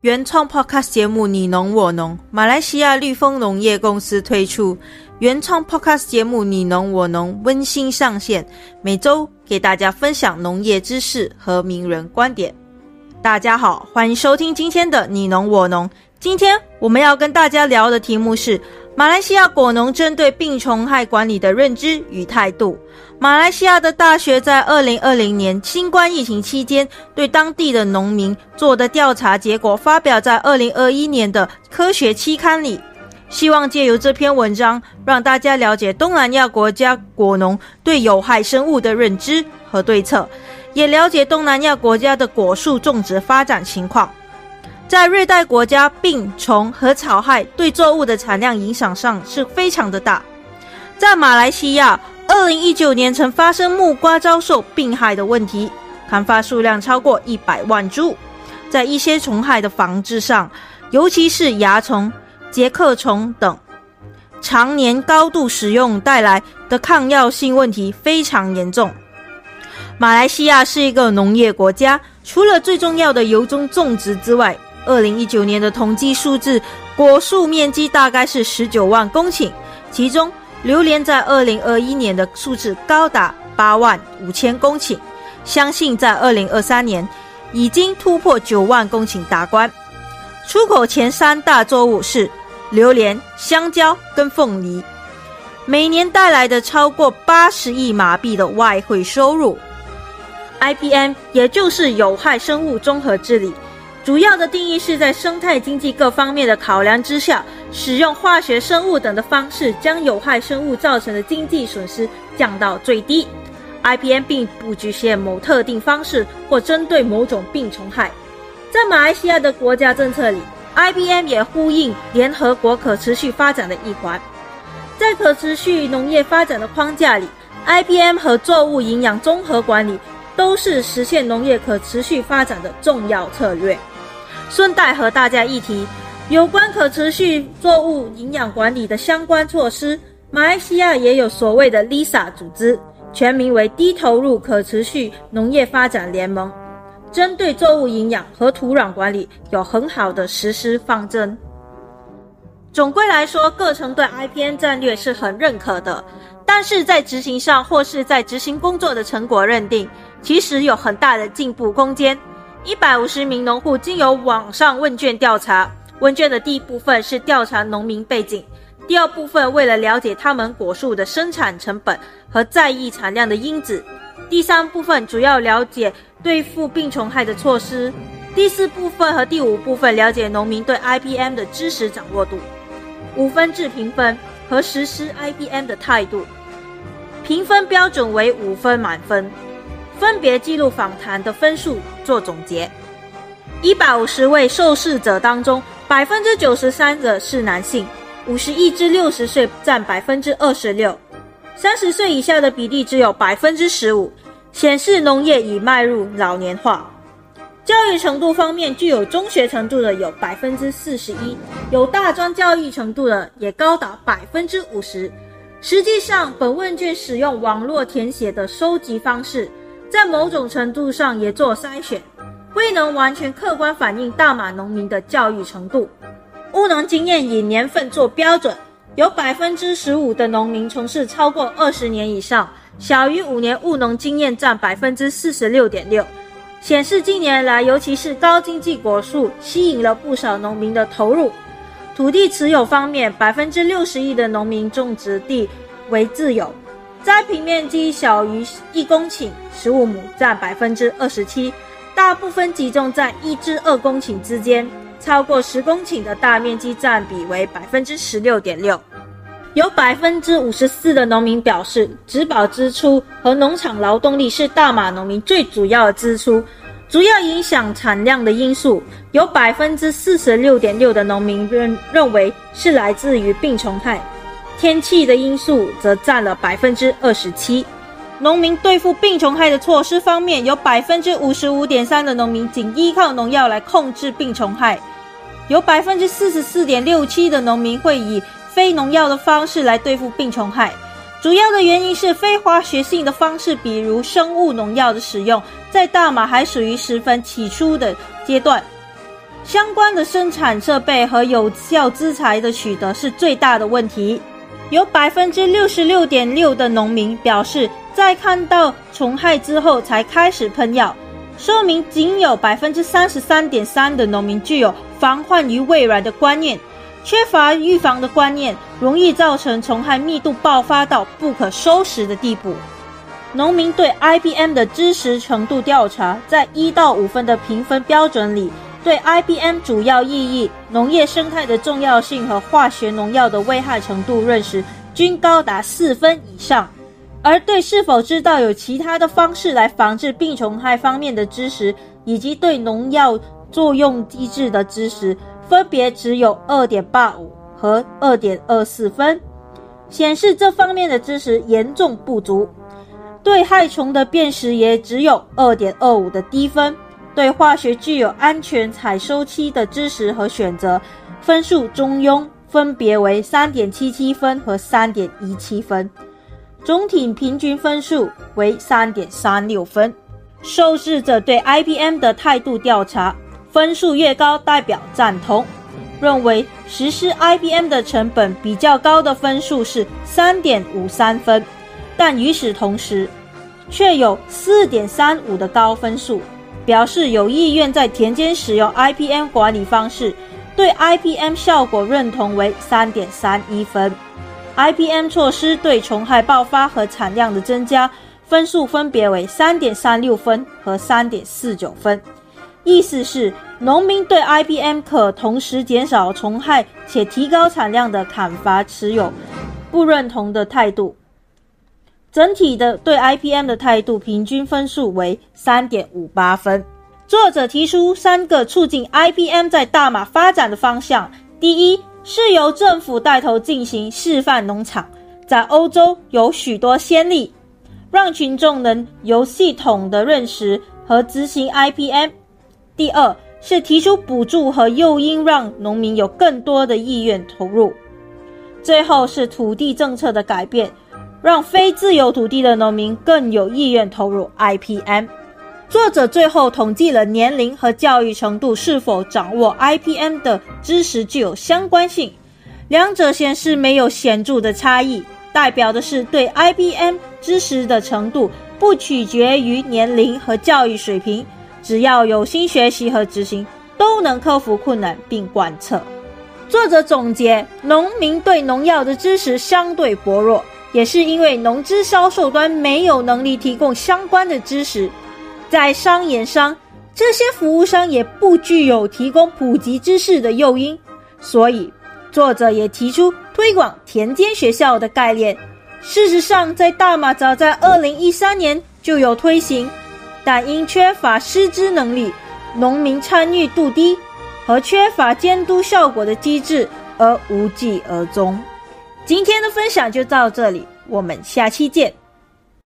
原创 Podcast 节目《你农我农》，马来西亚绿丰农业公司推出原创 Podcast 节目《你农我农》，温馨上线，每周给大家分享农业知识和名人观点。大家好，欢迎收听今天的《你农我农》。今天我们要跟大家聊的题目是马来西亚果农针对病虫害管理的认知与态度。马来西亚的大学在二零二零年新冠疫情期间，对当地的农民做的调查结果发表在二零二一年的科学期刊里。希望借由这篇文章，让大家了解东南亚国家果农对有害生物的认知和对策，也了解东南亚国家的果树种植发展情况。在热带国家，病虫和草害对作物的产量影响上是非常的大。在马来西亚，二零一九年曾发生木瓜遭受病害的问题，砍伐数量超过一百万株。在一些虫害的防治上，尤其是蚜虫、杰克虫等，常年高度使用带来的抗药性问题非常严重。马来西亚是一个农业国家，除了最重要的油棕种植之外，二零一九年的统计数字，果树面积大概是十九万公顷，其中。榴莲在二零二一年的数字高达八万五千公顷，相信在二零二三年已经突破九万公顷大关。出口前三大作物是榴莲、香蕉跟凤梨，每年带来的超过八十亿马币的外汇收入。IPM 也就是有害生物综合治理。主要的定义是在生态经济各方面的考量之下，使用化学生物等的方式，将有害生物造成的经济损失降到最低。IPM 并不局限某特定方式或针对某种病虫害。在马来西亚的国家政策里，IPM 也呼应联合国可持续发展的一环。在可持续农业发展的框架里，IPM 和作物营养综合管理都是实现农业可持续发展的重要策略。顺带和大家一提，有关可持续作物营养管理的相关措施，马来西亚也有所谓的 LISA 组织，全名为低投入可持续农业发展联盟，针对作物营养和土壤管理有很好的实施方针。总归来说，各城对 IPN 战略是很认可的，但是在执行上或是在执行工作的成果认定，其实有很大的进步空间。一百五十名农户经由网上问卷调查，问卷的第一部分是调查农民背景，第二部分为了了解他们果树的生产成本和在意产量的因子，第三部分主要了解对付病虫害的措施，第四部分和第五部分了解农民对 IPM 的知识掌握度。五分制评分和实施 IPM 的态度，评分标准为五分满分。分别记录访谈的分数做总结。一百五十位受试者当中，百分之九十三的是男性，五十一至六十岁占百分之二十六，三十岁以下的比例只有百分之十五，显示农业已迈入老年化。教育程度方面，具有中学程度的有百分之四十一，有大专教育程度的也高达百分之五十。实际上，本问卷使用网络填写的收集方式。在某种程度上也做筛选，未能完全客观反映大马农民的教育程度。务农经验以年份做标准，有百分之十五的农民从事超过二十年以上，小于五年务农经验占百分之四十六点六，显示近年来尤其是高经济果树吸引了不少农民的投入。土地持有方面，百分之六十一的农民种植地为自有。栽培面积小于一公顷（十五亩）占百分之二十七，大部分集中在一至二公顷之间，超过十公顷的大面积占比为百分之十六点六。有百分之五十四的农民表示，植保支出和农场劳动力是大马农民最主要的支出，主要影响产量的因素。有百分之四十六点六的农民认认为是来自于病虫害。天气的因素则占了百分之二十七。农民对付病虫害的措施方面，有百分之五十五点三的农民仅依靠农药来控制病虫害，有百分之四十四点六七的农民会以非农药的方式来对付病虫害。主要的原因是非化学性的方式，比如生物农药的使用，在大马还属于十分起初的阶段。相关的生产设备和有效资材的取得是最大的问题。有百分之六十六点六的农民表示，在看到虫害之后才开始喷药，说明仅有百分之三十三点三的农民具有防患于未然的观念，缺乏预防的观念，容易造成虫害密度爆发到不可收拾的地步。农民对 IBM 的知识程度调查，在一到五分的评分标准里，对 IBM 主要意义、农业生态的重要性和化学农药的危害程度认识均高达四分以上，而对是否知道有其他的方式来防治病虫害方面的知识，以及对农药作用机制的知识，分别只有二点八五和二点二四分，显示这方面的知识严重不足。对害虫的辨识也只有二点二五的低分，对化学具有安全采收期的知识和选择，分数中庸，分别为三点七七分和三点一七分，总体平均分数为三点三六分。受试者对 IBM 的态度调查，分数越高代表赞同，认为实施 IBM 的成本比较高的分数是三点五三分。但与此同时，却有四点三五的高分数，表示有意愿在田间使用 IBM 管理方式，对 IBM 效果认同为三点三一分。IBM 措施对虫害爆发和产量的增加，分数分别为三点三六分和三点四九分。意思是，农民对 IBM 可同时减少虫害且提高产量的砍伐持有不认同的态度。整体的对 IBM 的态度平均分数为三点五八分。作者提出三个促进 IBM 在大马发展的方向：第一，是由政府带头进行示范农场，在欧洲有许多先例，让群众能有系统的认识和执行 IBM；第二，是提出补助和诱因，让农民有更多的意愿投入；最后是土地政策的改变。让非自有土地的农民更有意愿投入 IPM。作者最后统计了年龄和教育程度是否掌握 IPM 的知识具有相关性，两者显示没有显著的差异，代表的是对 IPM 知识的程度不取决于年龄和教育水平，只要有心学习和执行，都能克服困难并贯彻。作者总结，农民对农药的知识相对薄弱。也是因为农资销售端没有能力提供相关的知识，在商言商，这些服务商也不具有提供普及知识的诱因，所以作者也提出推广田间学校的概念。事实上，在大马早在二零一三年就有推行，但因缺乏师资能力、农民参与度低和缺乏监督效果的机制而无疾而终。今天的分享就到这里，我们下期见。